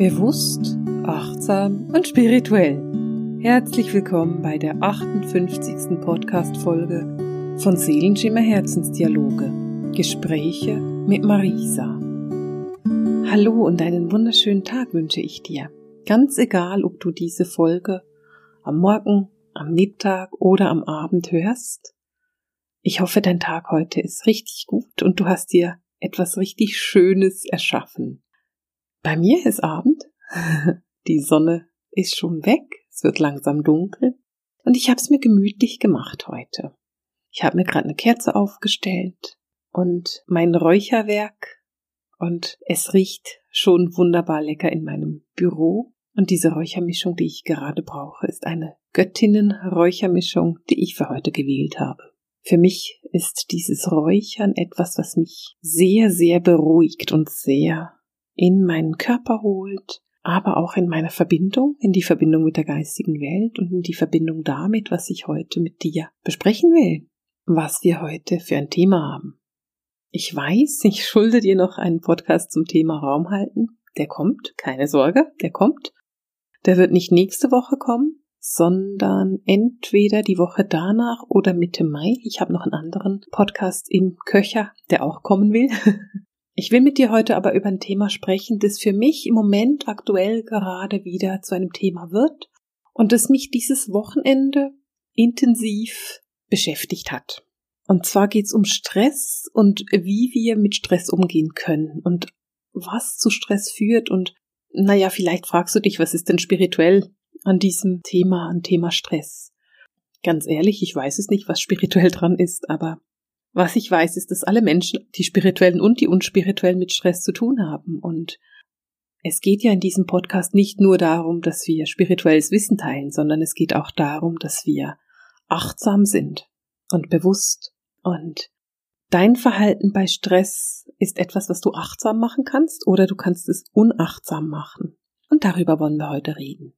Bewusst, achtsam und spirituell. Herzlich willkommen bei der 58. Podcast-Folge von Seelenschimmer Herzensdialoge. Gespräche mit Marisa. Hallo und einen wunderschönen Tag wünsche ich dir. Ganz egal, ob du diese Folge am Morgen, am Mittag oder am Abend hörst. Ich hoffe, dein Tag heute ist richtig gut und du hast dir etwas richtig Schönes erschaffen. Bei mir ist Abend, die Sonne ist schon weg, es wird langsam dunkel und ich habe es mir gemütlich gemacht heute. Ich habe mir gerade eine Kerze aufgestellt und mein Räucherwerk und es riecht schon wunderbar lecker in meinem Büro. Und diese Räuchermischung, die ich gerade brauche, ist eine Göttinnen-Räuchermischung, die ich für heute gewählt habe. Für mich ist dieses Räuchern etwas, was mich sehr, sehr beruhigt und sehr in meinen Körper holt, aber auch in meiner Verbindung, in die Verbindung mit der geistigen Welt und in die Verbindung damit, was ich heute mit dir besprechen will, was wir heute für ein Thema haben. Ich weiß, ich schulde dir noch einen Podcast zum Thema Raum halten. Der kommt, keine Sorge, der kommt. Der wird nicht nächste Woche kommen, sondern entweder die Woche danach oder Mitte Mai. Ich habe noch einen anderen Podcast im Köcher, der auch kommen will. Ich will mit dir heute aber über ein Thema sprechen, das für mich im Moment aktuell gerade wieder zu einem Thema wird und das mich dieses Wochenende intensiv beschäftigt hat. Und zwar geht es um Stress und wie wir mit Stress umgehen können und was zu Stress führt und naja, vielleicht fragst du dich, was ist denn spirituell an diesem Thema, an Thema Stress? Ganz ehrlich, ich weiß es nicht, was spirituell dran ist, aber was ich weiß, ist, dass alle Menschen, die spirituellen und die unspirituellen, mit Stress zu tun haben. Und es geht ja in diesem Podcast nicht nur darum, dass wir spirituelles Wissen teilen, sondern es geht auch darum, dass wir achtsam sind und bewusst. Und dein Verhalten bei Stress ist etwas, was du achtsam machen kannst oder du kannst es unachtsam machen. Und darüber wollen wir heute reden.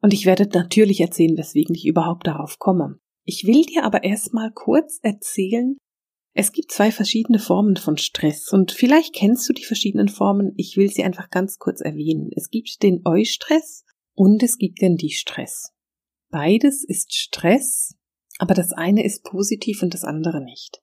Und ich werde natürlich erzählen, weswegen ich überhaupt darauf komme. Ich will dir aber erstmal kurz erzählen, es gibt zwei verschiedene Formen von Stress und vielleicht kennst du die verschiedenen Formen. Ich will sie einfach ganz kurz erwähnen. Es gibt den Eustress und es gibt den Die-Stress. Beides ist Stress, aber das eine ist positiv und das andere nicht.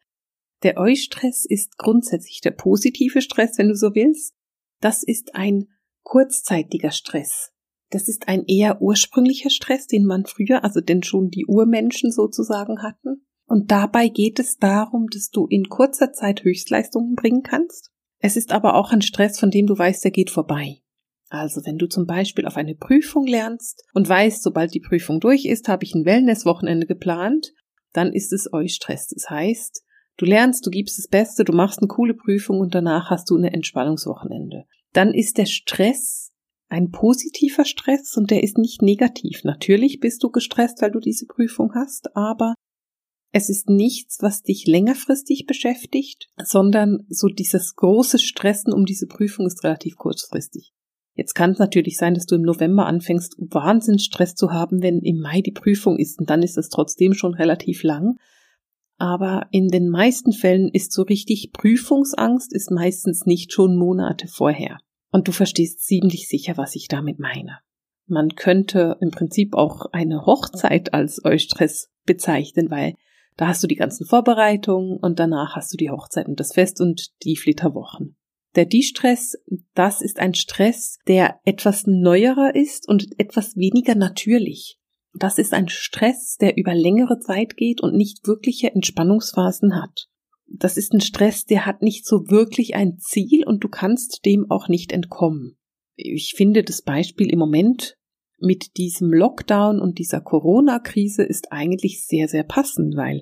Der Eustress ist grundsätzlich der positive Stress, wenn du so willst. Das ist ein kurzzeitiger Stress. Das ist ein eher ursprünglicher Stress, den man früher, also denn schon die Urmenschen sozusagen hatten. Und dabei geht es darum, dass du in kurzer Zeit Höchstleistungen bringen kannst. Es ist aber auch ein Stress, von dem du weißt, der geht vorbei. Also wenn du zum Beispiel auf eine Prüfung lernst und weißt, sobald die Prüfung durch ist, habe ich ein Wellnesswochenende geplant, dann ist es euch Stress. Das heißt, du lernst, du gibst das Beste, du machst eine coole Prüfung und danach hast du eine Entspannungswochenende. Dann ist der Stress ein positiver Stress und der ist nicht negativ. Natürlich bist du gestresst, weil du diese Prüfung hast, aber es ist nichts, was dich längerfristig beschäftigt, sondern so dieses große Stressen um diese Prüfung ist relativ kurzfristig. Jetzt kann es natürlich sein, dass du im November anfängst, Wahnsinnsstress zu haben, wenn im Mai die Prüfung ist, und dann ist das trotzdem schon relativ lang. Aber in den meisten Fällen ist so richtig Prüfungsangst ist meistens nicht schon Monate vorher. Und du verstehst ziemlich sicher, was ich damit meine. Man könnte im Prinzip auch eine Hochzeit als Eustress bezeichnen, weil da hast du die ganzen Vorbereitungen und danach hast du die Hochzeit und das Fest und die Flitterwochen. Der Die-Stress, das ist ein Stress, der etwas neuerer ist und etwas weniger natürlich. Das ist ein Stress, der über längere Zeit geht und nicht wirkliche Entspannungsphasen hat. Das ist ein Stress, der hat nicht so wirklich ein Ziel und du kannst dem auch nicht entkommen. Ich finde das Beispiel im Moment mit diesem Lockdown und dieser Corona-Krise ist eigentlich sehr, sehr passend, weil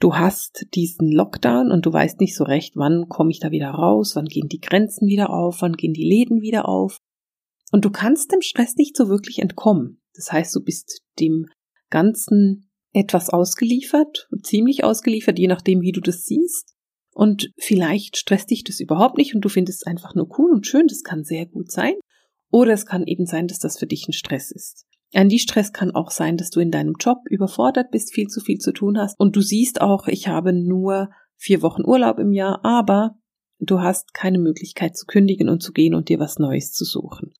du hast diesen Lockdown und du weißt nicht so recht, wann komme ich da wieder raus, wann gehen die Grenzen wieder auf, wann gehen die Läden wieder auf. Und du kannst dem Stress nicht so wirklich entkommen. Das heißt, du bist dem Ganzen etwas ausgeliefert, ziemlich ausgeliefert, je nachdem, wie du das siehst. Und vielleicht stresst dich das überhaupt nicht und du findest es einfach nur cool und schön, das kann sehr gut sein. Oder es kann eben sein, dass das für dich ein Stress ist. Ein Die-Stress kann auch sein, dass du in deinem Job überfordert bist, viel zu viel zu tun hast und du siehst auch, ich habe nur vier Wochen Urlaub im Jahr, aber du hast keine Möglichkeit zu kündigen und zu gehen und dir was Neues zu suchen.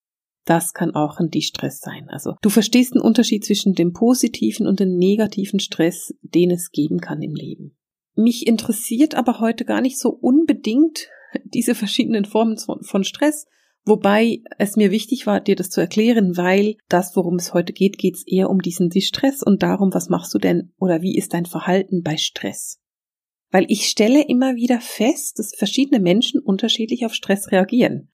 Das kann auch ein Distress sein. Also du verstehst den Unterschied zwischen dem positiven und dem negativen Stress, den es geben kann im Leben. Mich interessiert aber heute gar nicht so unbedingt diese verschiedenen Formen von Stress, wobei es mir wichtig war, dir das zu erklären, weil das, worum es heute geht, geht es eher um diesen Stress und darum, was machst du denn oder wie ist dein Verhalten bei Stress. Weil ich stelle immer wieder fest, dass verschiedene Menschen unterschiedlich auf Stress reagieren.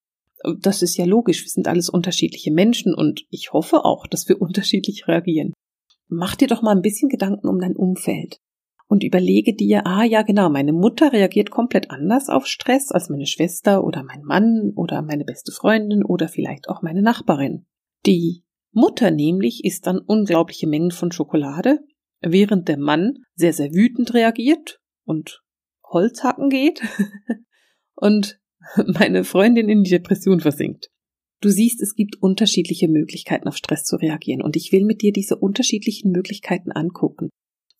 Das ist ja logisch, wir sind alles unterschiedliche Menschen und ich hoffe auch, dass wir unterschiedlich reagieren. Mach dir doch mal ein bisschen Gedanken um dein Umfeld und überlege dir, ah ja genau, meine Mutter reagiert komplett anders auf Stress als meine Schwester oder mein Mann oder meine beste Freundin oder vielleicht auch meine Nachbarin. Die Mutter nämlich isst dann unglaubliche Mengen von Schokolade, während der Mann sehr, sehr wütend reagiert und Holzhacken geht und meine Freundin in die Depression versinkt. Du siehst, es gibt unterschiedliche Möglichkeiten auf Stress zu reagieren und ich will mit dir diese unterschiedlichen Möglichkeiten angucken.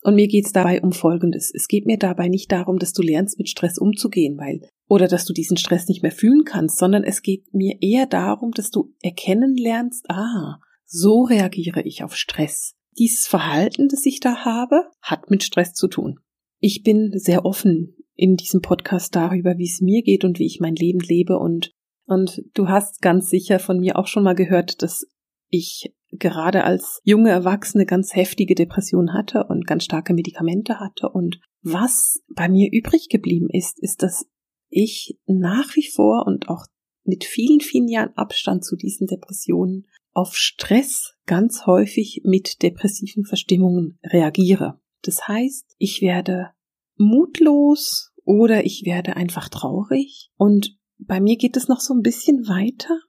Und mir geht es dabei um Folgendes. Es geht mir dabei nicht darum, dass du lernst, mit Stress umzugehen, weil, oder dass du diesen Stress nicht mehr fühlen kannst, sondern es geht mir eher darum, dass du erkennen lernst, ah, so reagiere ich auf Stress. Dieses Verhalten, das ich da habe, hat mit Stress zu tun. Ich bin sehr offen in diesem Podcast darüber, wie es mir geht und wie ich mein Leben lebe und und du hast ganz sicher von mir auch schon mal gehört, dass ich gerade als junge Erwachsene ganz heftige Depressionen hatte und ganz starke Medikamente hatte. Und was bei mir übrig geblieben ist, ist, dass ich nach wie vor und auch mit vielen, vielen Jahren Abstand zu diesen Depressionen auf Stress ganz häufig mit depressiven Verstimmungen reagiere. Das heißt, ich werde mutlos oder ich werde einfach traurig und bei mir geht es noch so ein bisschen weiter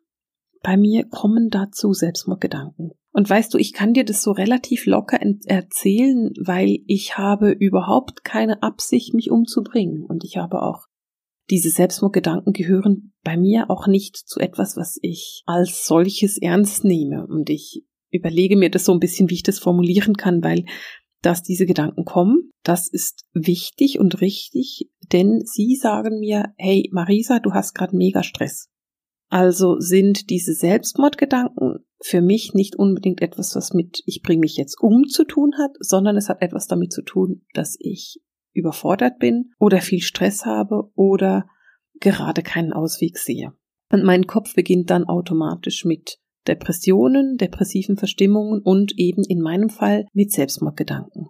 bei mir kommen dazu Selbstmordgedanken. Und weißt du, ich kann dir das so relativ locker erzählen, weil ich habe überhaupt keine Absicht, mich umzubringen. Und ich habe auch diese Selbstmordgedanken gehören bei mir auch nicht zu etwas, was ich als solches ernst nehme. Und ich überlege mir das so ein bisschen, wie ich das formulieren kann, weil dass diese Gedanken kommen, das ist wichtig und richtig, denn sie sagen mir, hey Marisa, du hast gerade mega Stress. Also sind diese Selbstmordgedanken für mich nicht unbedingt etwas, was mit ich bringe mich jetzt um zu tun hat, sondern es hat etwas damit zu tun, dass ich überfordert bin oder viel Stress habe oder gerade keinen Ausweg sehe. Und mein Kopf beginnt dann automatisch mit Depressionen, depressiven Verstimmungen und eben in meinem Fall mit Selbstmordgedanken.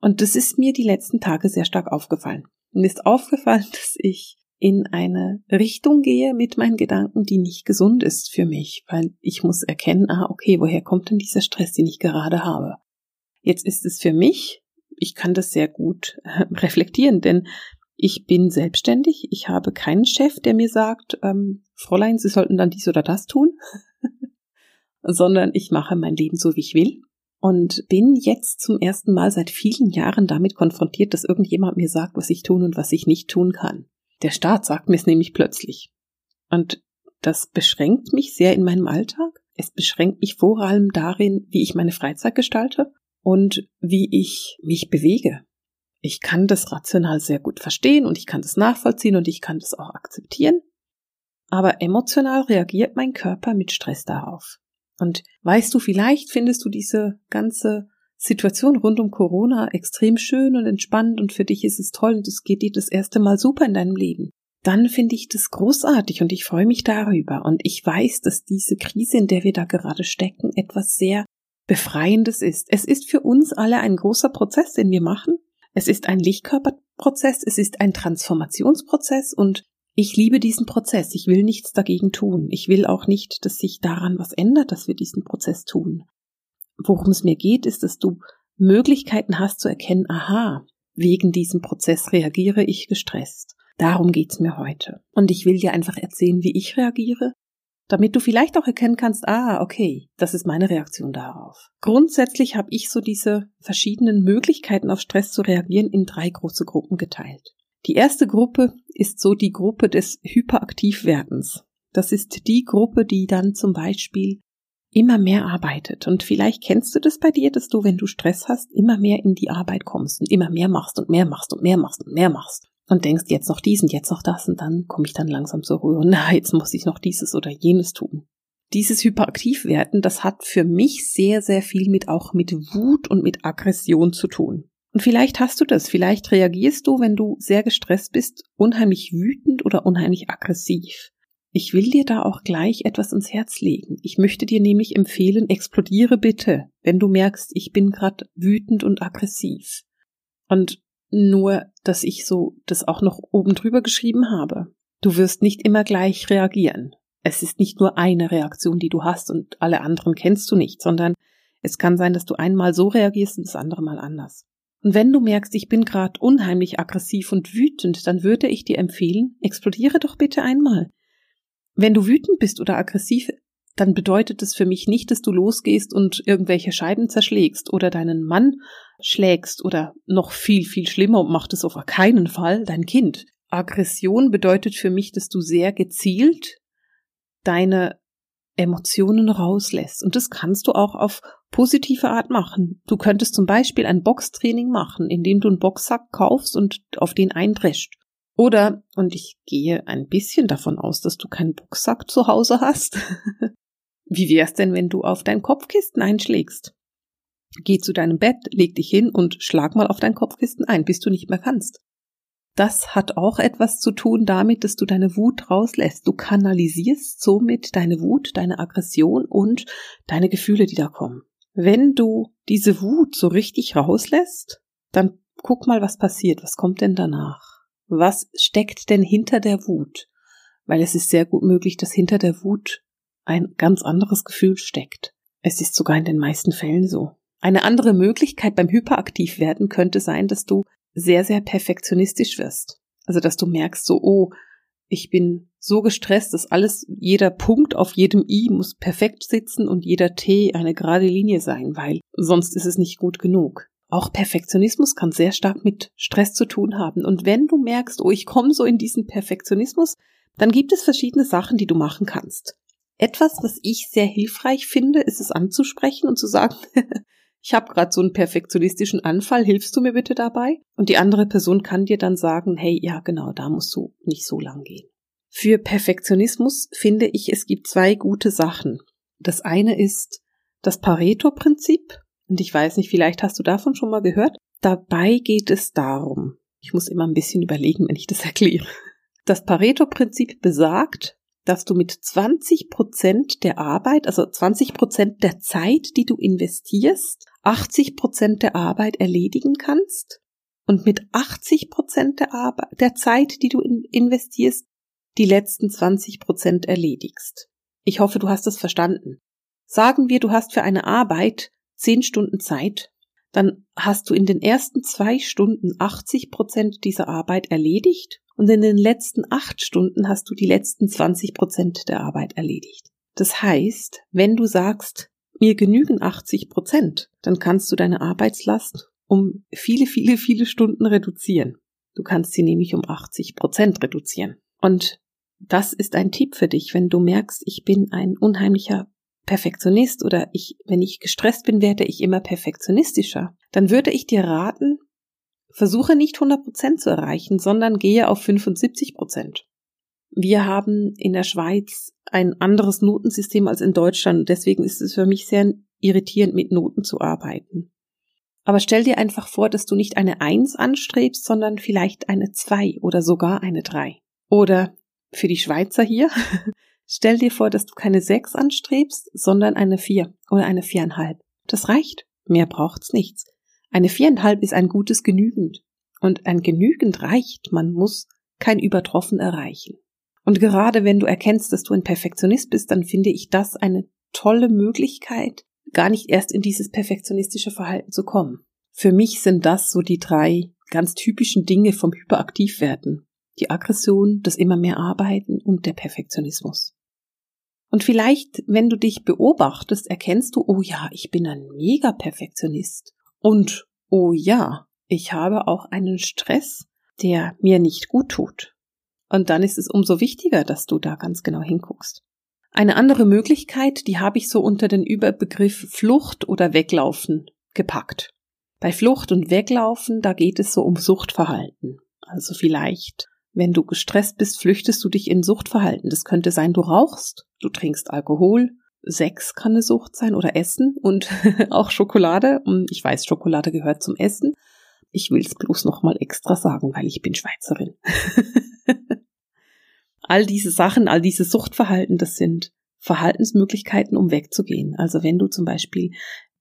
Und das ist mir die letzten Tage sehr stark aufgefallen. Mir ist aufgefallen, dass ich in eine Richtung gehe mit meinen Gedanken, die nicht gesund ist für mich, weil ich muss erkennen, ah, okay, woher kommt denn dieser Stress, den ich gerade habe? Jetzt ist es für mich, ich kann das sehr gut äh, reflektieren, denn ich bin selbstständig, ich habe keinen Chef, der mir sagt, ähm, Fräulein, Sie sollten dann dies oder das tun, sondern ich mache mein Leben so, wie ich will und bin jetzt zum ersten Mal seit vielen Jahren damit konfrontiert, dass irgendjemand mir sagt, was ich tun und was ich nicht tun kann. Der Staat sagt mir es nämlich plötzlich. Und das beschränkt mich sehr in meinem Alltag. Es beschränkt mich vor allem darin, wie ich meine Freizeit gestalte und wie ich mich bewege. Ich kann das rational sehr gut verstehen und ich kann das nachvollziehen und ich kann das auch akzeptieren. Aber emotional reagiert mein Körper mit Stress darauf. Und weißt du, vielleicht findest du diese ganze Situation rund um Corona extrem schön und entspannt und für dich ist es toll und es geht dir das erste Mal super in deinem Leben, dann finde ich das großartig und ich freue mich darüber. Und ich weiß, dass diese Krise, in der wir da gerade stecken, etwas sehr Befreiendes ist. Es ist für uns alle ein großer Prozess, den wir machen. Es ist ein Lichtkörperprozess, es ist ein Transformationsprozess und ich liebe diesen Prozess. Ich will nichts dagegen tun. Ich will auch nicht, dass sich daran was ändert, dass wir diesen Prozess tun worum es mir geht, ist, dass du Möglichkeiten hast zu erkennen, aha, wegen diesem Prozess reagiere ich gestresst. Darum geht's mir heute. Und ich will dir einfach erzählen, wie ich reagiere, damit du vielleicht auch erkennen kannst, ah, okay, das ist meine Reaktion darauf. Grundsätzlich habe ich so diese verschiedenen Möglichkeiten auf Stress zu reagieren in drei große Gruppen geteilt. Die erste Gruppe ist so die Gruppe des Hyperaktivwerdens. Das ist die Gruppe, die dann zum Beispiel immer mehr arbeitet. Und vielleicht kennst du das bei dir, dass du, wenn du Stress hast, immer mehr in die Arbeit kommst und immer mehr machst und mehr machst und mehr machst und mehr machst. Und denkst jetzt noch dies und jetzt noch das und dann komme ich dann langsam zur Ruhe und na, jetzt muss ich noch dieses oder jenes tun. dieses Hyperaktivwerden, das hat für mich sehr, sehr viel mit auch mit Wut und mit Aggression zu tun. Und vielleicht hast du das, vielleicht reagierst du, wenn du sehr gestresst bist, unheimlich wütend oder unheimlich aggressiv. Ich will dir da auch gleich etwas ins Herz legen. Ich möchte dir nämlich empfehlen, explodiere bitte, wenn du merkst, ich bin gerade wütend und aggressiv. Und nur, dass ich so das auch noch oben drüber geschrieben habe. Du wirst nicht immer gleich reagieren. Es ist nicht nur eine Reaktion, die du hast und alle anderen kennst du nicht, sondern es kann sein, dass du einmal so reagierst und das andere mal anders. Und wenn du merkst, ich bin gerade unheimlich aggressiv und wütend, dann würde ich dir empfehlen, explodiere doch bitte einmal. Wenn du wütend bist oder aggressiv, dann bedeutet es für mich nicht, dass du losgehst und irgendwelche Scheiben zerschlägst oder deinen Mann schlägst oder noch viel, viel schlimmer und macht es auf keinen Fall dein Kind. Aggression bedeutet für mich, dass du sehr gezielt deine Emotionen rauslässt. Und das kannst du auch auf positive Art machen. Du könntest zum Beispiel ein Boxtraining machen, indem du einen Boxsack kaufst und auf den eindrescht. Oder, und ich gehe ein bisschen davon aus, dass du keinen Boxsack zu Hause hast. Wie wär's denn, wenn du auf dein Kopfkissen einschlägst? Geh zu deinem Bett, leg dich hin und schlag mal auf dein Kopfkissen ein, bis du nicht mehr kannst das hat auch etwas zu tun damit, dass du deine Wut rauslässt. Du kanalisierst somit deine Wut, deine Aggression und deine Gefühle, die da kommen. Wenn du diese Wut so richtig rauslässt, dann guck mal, was passiert. Was kommt denn danach? Was steckt denn hinter der Wut? Weil es ist sehr gut möglich, dass hinter der Wut ein ganz anderes Gefühl steckt. Es ist sogar in den meisten Fällen so. Eine andere Möglichkeit beim Hyperaktivwerden könnte sein, dass du sehr, sehr perfektionistisch wirst. Also, dass du merkst, so, oh, ich bin so gestresst, dass alles, jeder Punkt auf jedem I muss perfekt sitzen und jeder T eine gerade Linie sein, weil sonst ist es nicht gut genug. Auch Perfektionismus kann sehr stark mit Stress zu tun haben. Und wenn du merkst, oh, ich komme so in diesen Perfektionismus, dann gibt es verschiedene Sachen, die du machen kannst. Etwas, was ich sehr hilfreich finde, ist es anzusprechen und zu sagen, ich habe gerade so einen perfektionistischen Anfall, hilfst du mir bitte dabei? Und die andere Person kann dir dann sagen, hey, ja genau, da musst du nicht so lang gehen. Für Perfektionismus finde ich, es gibt zwei gute Sachen. Das eine ist das Pareto-Prinzip. Und ich weiß nicht, vielleicht hast du davon schon mal gehört. Dabei geht es darum, ich muss immer ein bisschen überlegen, wenn ich das erkläre. Das Pareto-Prinzip besagt, dass du mit 20 Prozent der Arbeit, also 20 Prozent der Zeit, die du investierst, 80 Prozent der Arbeit erledigen kannst und mit 80 Prozent der, Arbeit, der Zeit, die du in investierst, die letzten 20 Prozent erledigst. Ich hoffe, du hast es verstanden. Sagen wir, du hast für eine Arbeit 10 Stunden Zeit, dann hast du in den ersten zwei Stunden 80 Prozent dieser Arbeit erledigt und in den letzten acht Stunden hast du die letzten 20 Prozent der Arbeit erledigt. Das heißt, wenn du sagst, mir genügen 80 Prozent, dann kannst du deine Arbeitslast um viele, viele, viele Stunden reduzieren. Du kannst sie nämlich um 80 Prozent reduzieren. Und das ist ein Tipp für dich, wenn du merkst, ich bin ein unheimlicher Perfektionist oder ich, wenn ich gestresst bin, werde ich immer perfektionistischer, dann würde ich dir raten, versuche nicht 100 Prozent zu erreichen, sondern gehe auf 75 Prozent. Wir haben in der Schweiz ein anderes Notensystem als in Deutschland. Deswegen ist es für mich sehr irritierend, mit Noten zu arbeiten. Aber stell dir einfach vor, dass du nicht eine Eins anstrebst, sondern vielleicht eine Zwei oder sogar eine Drei. Oder für die Schweizer hier, stell dir vor, dass du keine Sechs anstrebst, sondern eine Vier oder eine Viereinhalb. Das reicht. Mehr braucht's nichts. Eine Viereinhalb ist ein gutes Genügend. Und ein Genügend reicht. Man muss kein Übertroffen erreichen. Und gerade wenn du erkennst, dass du ein Perfektionist bist, dann finde ich das eine tolle Möglichkeit, gar nicht erst in dieses perfektionistische Verhalten zu kommen. Für mich sind das so die drei ganz typischen Dinge vom Hyperaktivwerden. Die Aggression, das immer mehr Arbeiten und der Perfektionismus. Und vielleicht, wenn du dich beobachtest, erkennst du, oh ja, ich bin ein Mega-Perfektionist. Und oh ja, ich habe auch einen Stress, der mir nicht gut tut. Und dann ist es umso wichtiger, dass du da ganz genau hinguckst. Eine andere Möglichkeit, die habe ich so unter den Überbegriff Flucht oder Weglaufen gepackt. Bei Flucht und Weglaufen, da geht es so um Suchtverhalten. Also vielleicht Wenn du gestresst bist, flüchtest du dich in Suchtverhalten. Das könnte sein, du rauchst, du trinkst Alkohol, Sex kann eine Sucht sein oder Essen und auch Schokolade. Ich weiß, Schokolade gehört zum Essen. Ich will es bloß nochmal extra sagen, weil ich bin Schweizerin. all diese Sachen, all diese Suchtverhalten, das sind Verhaltensmöglichkeiten, um wegzugehen. Also wenn du zum Beispiel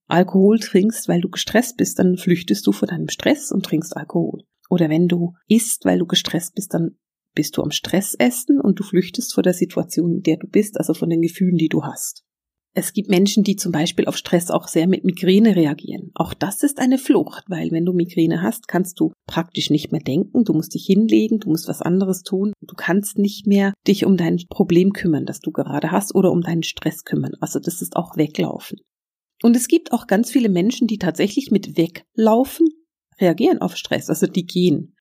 Alkohol trinkst, weil du gestresst bist, dann flüchtest du vor deinem Stress und trinkst Alkohol. Oder wenn du isst, weil du gestresst bist, dann bist du am Stress essen und du flüchtest vor der Situation, in der du bist, also von den Gefühlen, die du hast. Es gibt Menschen, die zum Beispiel auf Stress auch sehr mit Migräne reagieren. Auch das ist eine Flucht, weil wenn du Migräne hast, kannst du praktisch nicht mehr denken, du musst dich hinlegen, du musst was anderes tun, du kannst nicht mehr dich um dein Problem kümmern, das du gerade hast, oder um deinen Stress kümmern. Also das ist auch weglaufen. Und es gibt auch ganz viele Menschen, die tatsächlich mit weglaufen reagieren auf Stress, also die gehen.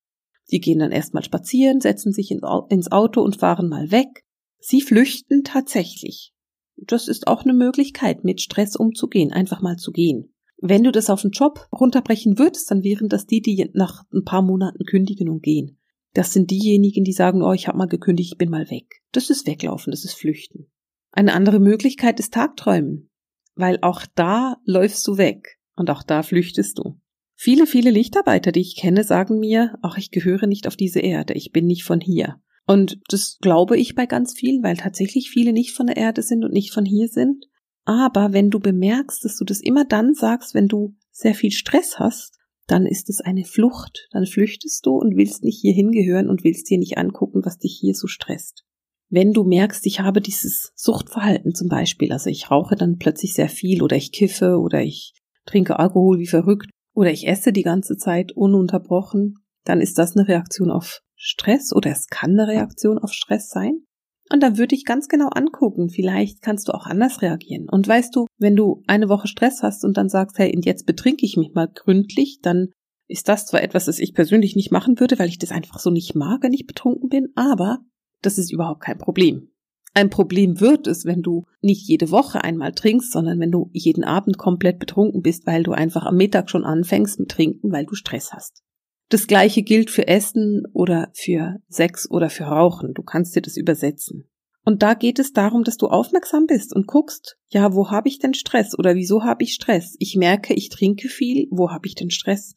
Die gehen dann erstmal spazieren, setzen sich ins Auto und fahren mal weg. Sie flüchten tatsächlich das ist auch eine Möglichkeit, mit Stress umzugehen, einfach mal zu gehen. Wenn du das auf den Job runterbrechen würdest, dann wären das die, die nach ein paar Monaten kündigen und gehen. Das sind diejenigen, die sagen, oh, ich habe mal gekündigt, ich bin mal weg. Das ist weglaufen, das ist flüchten. Eine andere Möglichkeit ist Tagträumen, weil auch da läufst du weg und auch da flüchtest du. Viele, viele Lichtarbeiter, die ich kenne, sagen mir, ach, ich gehöre nicht auf diese Erde, ich bin nicht von hier. Und das glaube ich bei ganz vielen, weil tatsächlich viele nicht von der Erde sind und nicht von hier sind. Aber wenn du bemerkst, dass du das immer dann sagst, wenn du sehr viel Stress hast, dann ist es eine Flucht. Dann flüchtest du und willst nicht hier hingehören und willst dir nicht angucken, was dich hier so stresst. Wenn du merkst, ich habe dieses Suchtverhalten zum Beispiel, also ich rauche dann plötzlich sehr viel oder ich kiffe oder ich trinke Alkohol wie verrückt oder ich esse die ganze Zeit ununterbrochen, dann ist das eine Reaktion auf Stress oder es kann eine Reaktion auf Stress sein. Und dann würde ich ganz genau angucken, vielleicht kannst du auch anders reagieren. Und weißt du, wenn du eine Woche Stress hast und dann sagst, hey, und jetzt betrinke ich mich mal gründlich, dann ist das zwar etwas, das ich persönlich nicht machen würde, weil ich das einfach so nicht mag, wenn ich betrunken bin, aber das ist überhaupt kein Problem. Ein Problem wird es, wenn du nicht jede Woche einmal trinkst, sondern wenn du jeden Abend komplett betrunken bist, weil du einfach am Mittag schon anfängst mit Trinken, weil du Stress hast. Das gleiche gilt für Essen oder für Sex oder für Rauchen. Du kannst dir das übersetzen. Und da geht es darum, dass du aufmerksam bist und guckst, ja, wo habe ich denn Stress oder wieso habe ich Stress? Ich merke, ich trinke viel, wo habe ich denn Stress?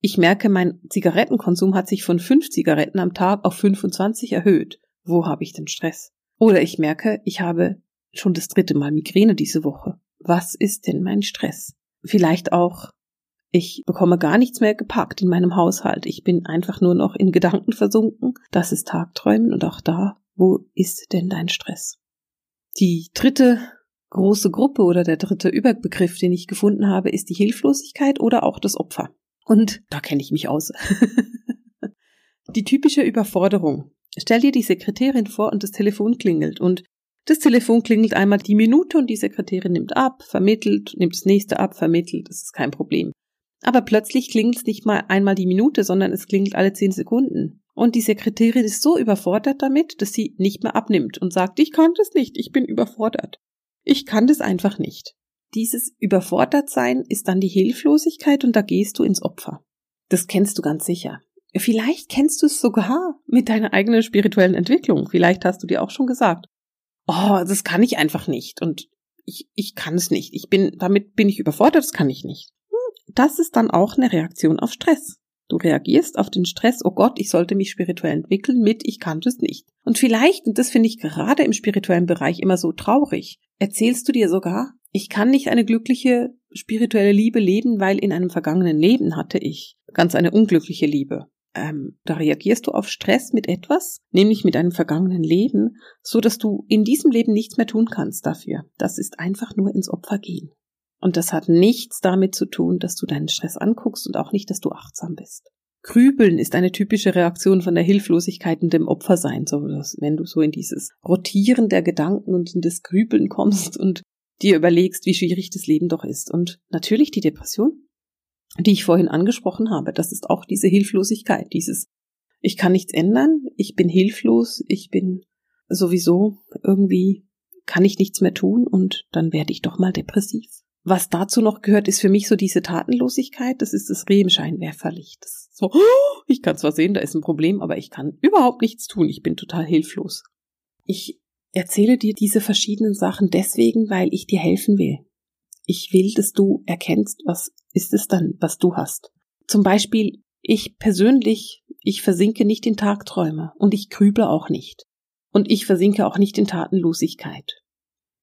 Ich merke, mein Zigarettenkonsum hat sich von fünf Zigaretten am Tag auf 25 erhöht. Wo habe ich denn Stress? Oder ich merke, ich habe schon das dritte Mal Migräne diese Woche. Was ist denn mein Stress? Vielleicht auch ich bekomme gar nichts mehr gepackt in meinem Haushalt. Ich bin einfach nur noch in Gedanken versunken. Das ist Tagträumen und auch da, wo ist denn dein Stress? Die dritte große Gruppe oder der dritte Überbegriff, den ich gefunden habe, ist die Hilflosigkeit oder auch das Opfer. Und da kenne ich mich aus. die typische Überforderung. Stell dir die Sekretärin vor und das Telefon klingelt und das Telefon klingelt einmal die Minute und die Sekretärin nimmt ab, vermittelt, nimmt das nächste ab, vermittelt, das ist kein Problem. Aber plötzlich klingelt es nicht mal einmal die Minute, sondern es klingelt alle zehn Sekunden. Und die Sekretärin ist so überfordert damit, dass sie nicht mehr abnimmt und sagt, ich kann das nicht, ich bin überfordert. Ich kann das einfach nicht. Dieses Überfordertsein ist dann die Hilflosigkeit und da gehst du ins Opfer. Das kennst du ganz sicher. Vielleicht kennst du es sogar mit deiner eigenen spirituellen Entwicklung. Vielleicht hast du dir auch schon gesagt, oh, das kann ich einfach nicht und ich, ich kann es nicht. Ich bin, damit bin ich überfordert, das kann ich nicht das ist dann auch eine Reaktion auf Stress. Du reagierst auf den Stress, oh Gott, ich sollte mich spirituell entwickeln mit, ich kann das nicht. Und vielleicht, und das finde ich gerade im spirituellen Bereich immer so traurig, erzählst du dir sogar, ich kann nicht eine glückliche spirituelle Liebe leben, weil in einem vergangenen Leben hatte ich ganz eine unglückliche Liebe. Ähm, da reagierst du auf Stress mit etwas, nämlich mit einem vergangenen Leben, so dass du in diesem Leben nichts mehr tun kannst dafür. Das ist einfach nur ins Opfer gehen. Und das hat nichts damit zu tun, dass du deinen Stress anguckst und auch nicht, dass du achtsam bist. Grübeln ist eine typische Reaktion von der Hilflosigkeit und dem Opfersein, so dass wenn du so in dieses Rotieren der Gedanken und in das Grübeln kommst und dir überlegst, wie schwierig das Leben doch ist. Und natürlich die Depression, die ich vorhin angesprochen habe, das ist auch diese Hilflosigkeit, dieses ich kann nichts ändern, ich bin hilflos, ich bin sowieso irgendwie kann ich nichts mehr tun und dann werde ich doch mal depressiv. was dazu noch gehört, ist für mich so diese Tatenlosigkeit. Das ist das Reh im Scheinwerferlicht. Das so, ich kann zwar sehen, da ist ein Problem, aber ich kann überhaupt nichts tun. Ich bin total hilflos. Ich erzähle dir diese verschiedenen Sachen deswegen, weil ich dir helfen will. Ich will, dass du erkennst, was ist es dann, was du hast. Zum Beispiel, ich persönlich, ich versinke nicht in Tagträume und ich grüble auch nicht. Und ich versinke auch nicht in Tatenlosigkeit.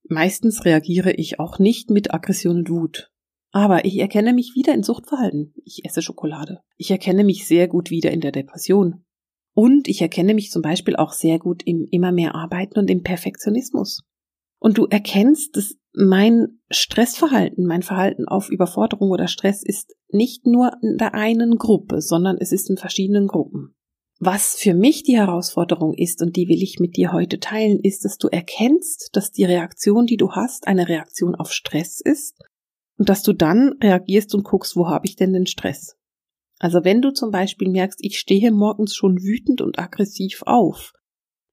Meistens reagiere ich auch nicht mit Aggression und Wut. Aber ich erkenne mich wieder in Suchtverhalten. Ich esse Schokolade. Ich erkenne mich sehr gut wieder in der Depression. Und ich erkenne mich zum Beispiel auch sehr gut im immer mehr Arbeiten und im Perfektionismus. Und du erkennst, dass mein Stressverhalten, mein Verhalten auf Überforderung oder Stress ist nicht nur in der einen Gruppe, sondern es ist in verschiedenen Gruppen. Was für mich die Herausforderung ist, und die will ich mit dir heute teilen, ist, dass du erkennst, dass die Reaktion, die du hast, eine Reaktion auf Stress ist und dass du dann reagierst und guckst, wo habe ich denn den Stress? Also wenn du zum Beispiel merkst, ich stehe morgens schon wütend und aggressiv auf,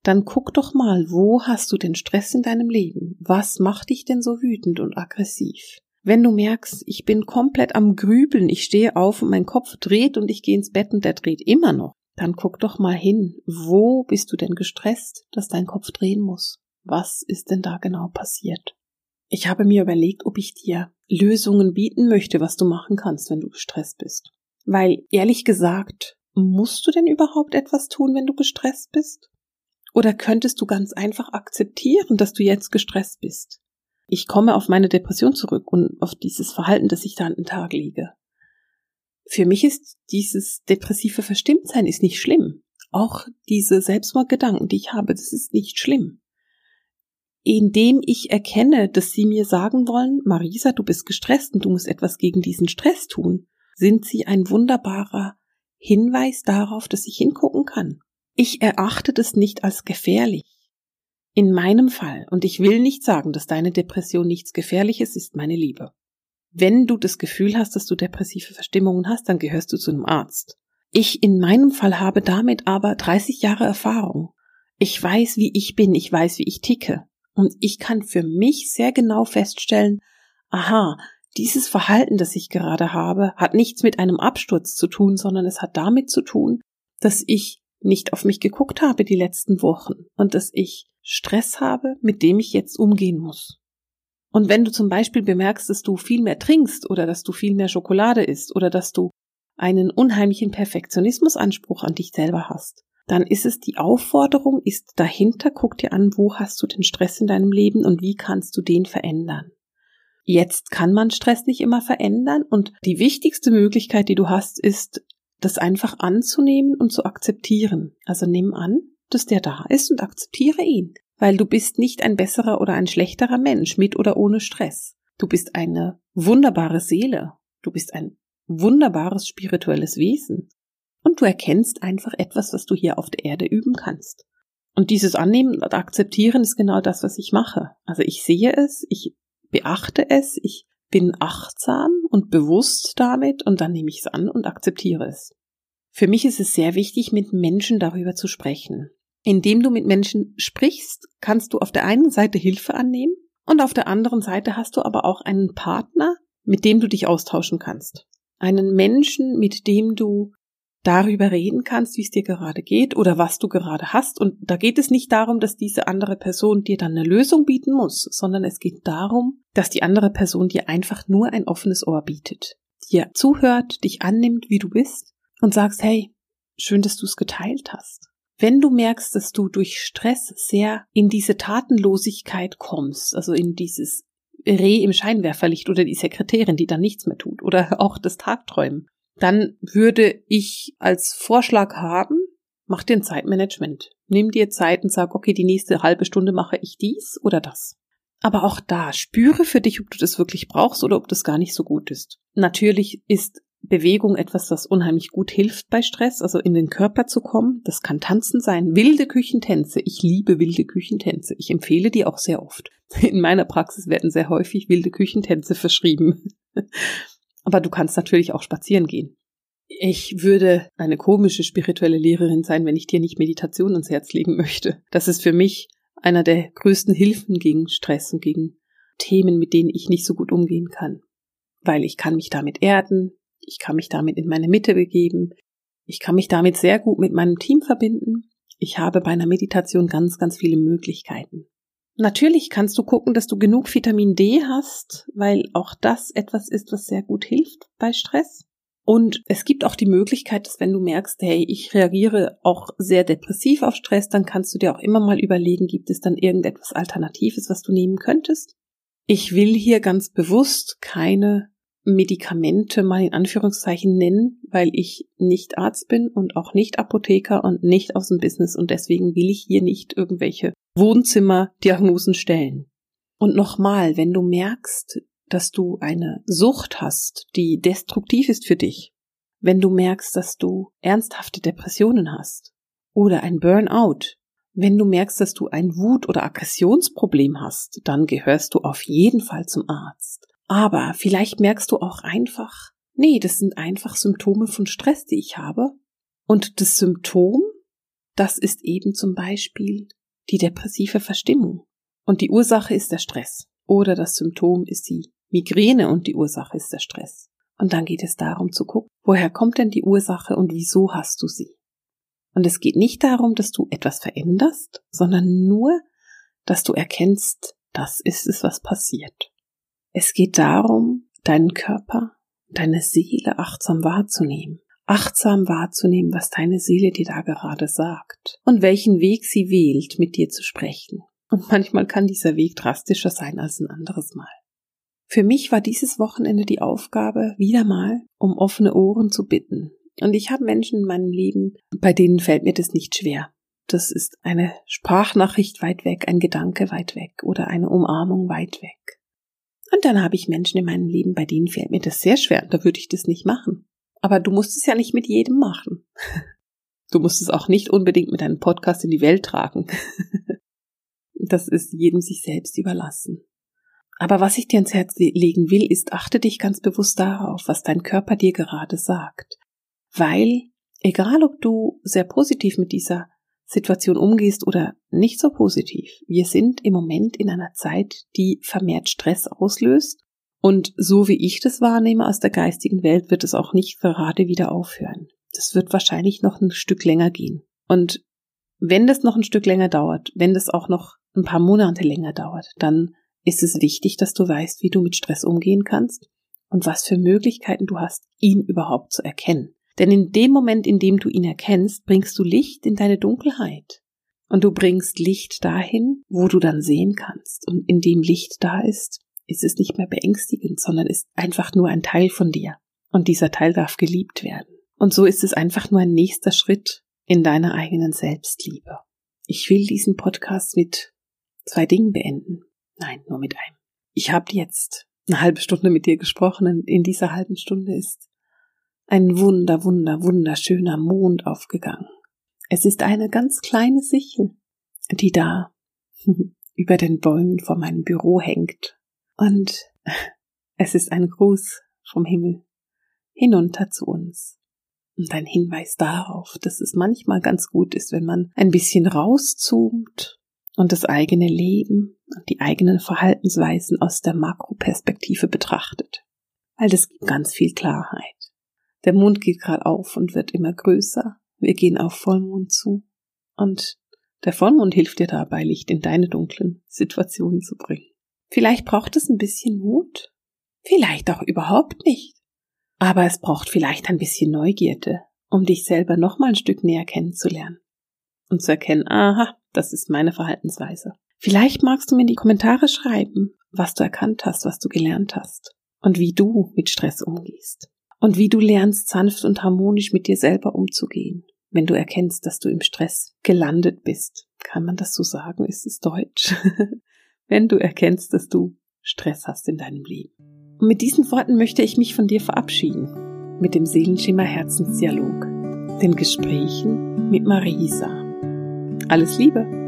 dann guck doch mal, wo hast du den Stress in deinem Leben? Was macht dich denn so wütend und aggressiv? Wenn du merkst, ich bin komplett am Grübeln, ich stehe auf und mein Kopf dreht und ich gehe ins Bett und der dreht immer noch, dann guck doch mal hin, wo bist du denn gestresst, dass dein Kopf drehen muss? Was ist denn da genau passiert? Ich habe mir überlegt, ob ich dir Lösungen bieten möchte, was du machen kannst, wenn du gestresst bist. Weil, ehrlich gesagt, musst du denn überhaupt etwas tun, wenn du gestresst bist? Oder könntest du ganz einfach akzeptieren, dass du jetzt gestresst bist? Ich komme auf meine Depression zurück und auf dieses Verhalten, das ich da an den Tag lege. Für mich ist dieses depressive Verstimmtsein ist nicht schlimm. Auch diese Selbstmordgedanken, die ich habe, das ist nicht schlimm. Indem ich erkenne, dass sie mir sagen wollen, Marisa, du bist gestresst und du musst etwas gegen diesen Stress tun, sind sie ein wunderbarer Hinweis darauf, dass ich hingucken kann. Ich erachte das nicht als gefährlich. In meinem Fall, und ich will nicht sagen, dass deine Depression nichts Gefährliches ist, meine Liebe. Wenn du das Gefühl hast, dass du depressive Verstimmungen hast, dann gehörst du zu einem Arzt. Ich in meinem Fall habe damit aber 30 Jahre Erfahrung. Ich weiß, wie ich bin, ich weiß, wie ich ticke. Und ich kann für mich sehr genau feststellen, aha, dieses Verhalten, das ich gerade habe, hat nichts mit einem Absturz zu tun, sondern es hat damit zu tun, dass ich nicht auf mich geguckt habe die letzten Wochen und dass ich Stress habe, mit dem ich jetzt umgehen muss. Und wenn du zum Beispiel bemerkst, dass du viel mehr trinkst oder dass du viel mehr Schokolade isst oder dass du einen unheimlichen Perfektionismusanspruch an dich selber hast, dann ist es die Aufforderung, ist dahinter, guck dir an, wo hast du den Stress in deinem Leben und wie kannst du den verändern. Jetzt kann man Stress nicht immer verändern und die wichtigste Möglichkeit, die du hast, ist, das einfach anzunehmen und zu akzeptieren. Also nimm an, dass der da ist und akzeptiere ihn weil du bist nicht ein besserer oder ein schlechterer Mensch mit oder ohne Stress. Du bist eine wunderbare Seele. Du bist ein wunderbares spirituelles Wesen. Und du erkennst einfach etwas, was du hier auf der Erde üben kannst. Und dieses Annehmen und Akzeptieren ist genau das, was ich mache. Also ich sehe es, ich beachte es, ich bin achtsam und bewusst damit und dann nehme ich es an und akzeptiere es. Für mich ist es sehr wichtig, mit Menschen darüber zu sprechen. Indem du mit Menschen sprichst, kannst du auf der einen Seite Hilfe annehmen und auf der anderen Seite hast du aber auch einen Partner, mit dem du dich austauschen kannst. Einen Menschen, mit dem du darüber reden kannst, wie es dir gerade geht oder was du gerade hast. Und da geht es nicht darum, dass diese andere Person dir dann eine Lösung bieten muss, sondern es geht darum, dass die andere Person dir einfach nur ein offenes Ohr bietet, dir zuhört, dich annimmt, wie du bist und sagst, hey, schön, dass du es geteilt hast. Wenn du merkst, dass du durch Stress sehr in diese Tatenlosigkeit kommst, also in dieses Reh im Scheinwerferlicht oder die Sekretärin, die dann nichts mehr tut oder auch das Tagträumen, dann würde ich als Vorschlag haben, mach dir ein Zeitmanagement. Nimm dir Zeit und sag, okay, die nächste halbe Stunde mache ich dies oder das. Aber auch da spüre für dich, ob du das wirklich brauchst oder ob das gar nicht so gut ist. Natürlich ist Bewegung etwas, was unheimlich gut hilft bei Stress, also in den Körper zu kommen. Das kann Tanzen sein, wilde Küchentänze. Ich liebe wilde Küchentänze. Ich empfehle die auch sehr oft. In meiner Praxis werden sehr häufig wilde Küchentänze verschrieben. Aber du kannst natürlich auch spazieren gehen. Ich würde eine komische spirituelle Lehrerin sein, wenn ich dir nicht Meditation ans Herz legen möchte. Das ist für mich einer der größten Hilfen gegen Stress und gegen Themen, mit denen ich nicht so gut umgehen kann. Weil ich kann mich damit erden, ich kann mich damit in meine Mitte begeben, ich kann mich damit sehr gut mit meinem Team verbinden. Ich habe bei einer Meditation ganz, ganz viele Möglichkeiten. Natürlich kannst du gucken, dass du genug Vitamin D hast, weil auch das etwas ist, was sehr gut hilft bei Stress. Und es gibt auch die Möglichkeit, dass wenn du merkst, hey, ich reagiere auch sehr depressiv auf Stress, dann kannst du dir auch immer mal überlegen, gibt es dann irgendetwas Alternatives, was du nehmen könntest? Ich will hier ganz bewusst keine Medikamente mal in Anführungszeichen nennen, weil ich nicht Arzt bin und auch nicht Apotheker und nicht aus dem Business und deswegen will ich hier nicht irgendwelche Wohnzimmerdiagnosen stellen. Und nochmal, wenn du merkst, dass du eine Sucht hast, die destruktiv ist für dich, wenn du merkst, dass du ernsthafte Depressionen hast oder ein Burnout, wenn du merkst, dass du ein Wut- oder Aggressionsproblem hast, dann gehörst du auf jeden Fall zum Arzt. Aber vielleicht merkst du auch einfach, nee, das sind einfach Symptome von Stress, die ich habe. Und das Symptom, das ist eben zum Beispiel die depressive Verstimmung. Und die Ursache ist der Stress. Oder das Symptom ist die Migräne und die Ursache ist der Stress. Und dann geht es darum zu gucken, woher kommt denn die Ursache und wieso hast du sie? Und es geht nicht darum, dass du etwas veränderst, sondern nur, dass du erkennst, das ist es, was passiert. Es geht darum, deinen Körper, deine Seele achtsam wahrzunehmen. Achtsam wahrzunehmen, was deine Seele dir da gerade sagt und welchen Weg sie wählt, mit dir zu sprechen. Und manchmal kann dieser Weg drastischer sein als ein anderes Mal. Für mich war dieses Wochenende die Aufgabe, wieder mal um offene Ohren zu bitten. Und ich habe Menschen in meinem Leben, bei denen fällt mir das nicht schwer. Das ist eine Sprachnachricht weit weg, ein Gedanke weit weg oder eine Umarmung weit weg. Und dann habe ich Menschen in meinem Leben, bei denen fällt mir das sehr schwer. Da würde ich das nicht machen. Aber du musst es ja nicht mit jedem machen. Du musst es auch nicht unbedingt mit einem Podcast in die Welt tragen. Das ist jedem sich selbst überlassen. Aber was ich dir ans Herz legen will, ist, achte dich ganz bewusst darauf, was dein Körper dir gerade sagt. Weil, egal ob du sehr positiv mit dieser Situation umgehst oder nicht so positiv, wir sind im Moment in einer Zeit, die vermehrt Stress auslöst. Und so wie ich das wahrnehme aus der geistigen Welt, wird es auch nicht gerade wieder aufhören. Das wird wahrscheinlich noch ein Stück länger gehen. Und wenn das noch ein Stück länger dauert, wenn das auch noch ein paar Monate länger dauert, dann ist es wichtig, dass du weißt, wie du mit Stress umgehen kannst und was für Möglichkeiten du hast, ihn überhaupt zu erkennen. Denn in dem Moment, in dem du ihn erkennst, bringst du Licht in deine Dunkelheit. Und du bringst Licht dahin, wo du dann sehen kannst. Und in dem Licht da ist, ist es nicht mehr beängstigend, sondern ist einfach nur ein Teil von dir. Und dieser Teil darf geliebt werden. Und so ist es einfach nur ein nächster Schritt in deiner eigenen Selbstliebe. Ich will diesen Podcast mit zwei Dingen beenden. Nein, nur mit einem. Ich habe jetzt eine halbe Stunde mit dir gesprochen und in dieser halben Stunde ist ein wunder, wunder, wunderschöner Mond aufgegangen. Es ist eine ganz kleine Sichel, die da über den Bäumen vor meinem Büro hängt. Und es ist ein Gruß vom Himmel hinunter zu uns. Und ein Hinweis darauf, dass es manchmal ganz gut ist, wenn man ein bisschen rauszoomt und das eigene Leben und die eigenen Verhaltensweisen aus der Makroperspektive betrachtet. Weil das gibt ganz viel Klarheit. Der Mond geht gerade auf und wird immer größer. Wir gehen auf Vollmond zu. Und der Vollmond hilft dir dabei, Licht in deine dunklen Situationen zu bringen. Vielleicht braucht es ein bisschen Mut. Vielleicht auch überhaupt nicht. Aber es braucht vielleicht ein bisschen Neugierde, um dich selber noch mal ein Stück näher kennenzulernen. Und zu erkennen, aha, das ist meine Verhaltensweise. Vielleicht magst du mir in die Kommentare schreiben, was du erkannt hast, was du gelernt hast und wie du mit Stress umgehst und wie du lernst, sanft und harmonisch mit dir selber umzugehen, wenn du erkennst, dass du im Stress gelandet bist. Kann man das so sagen? Ist es deutsch? wenn du erkennst, dass du Stress hast in deinem Leben. Und mit diesen Worten möchte ich mich von dir verabschieden, mit dem Seelenschimmer Herzensdialog, den Gesprächen mit Marisa. Alles Liebe!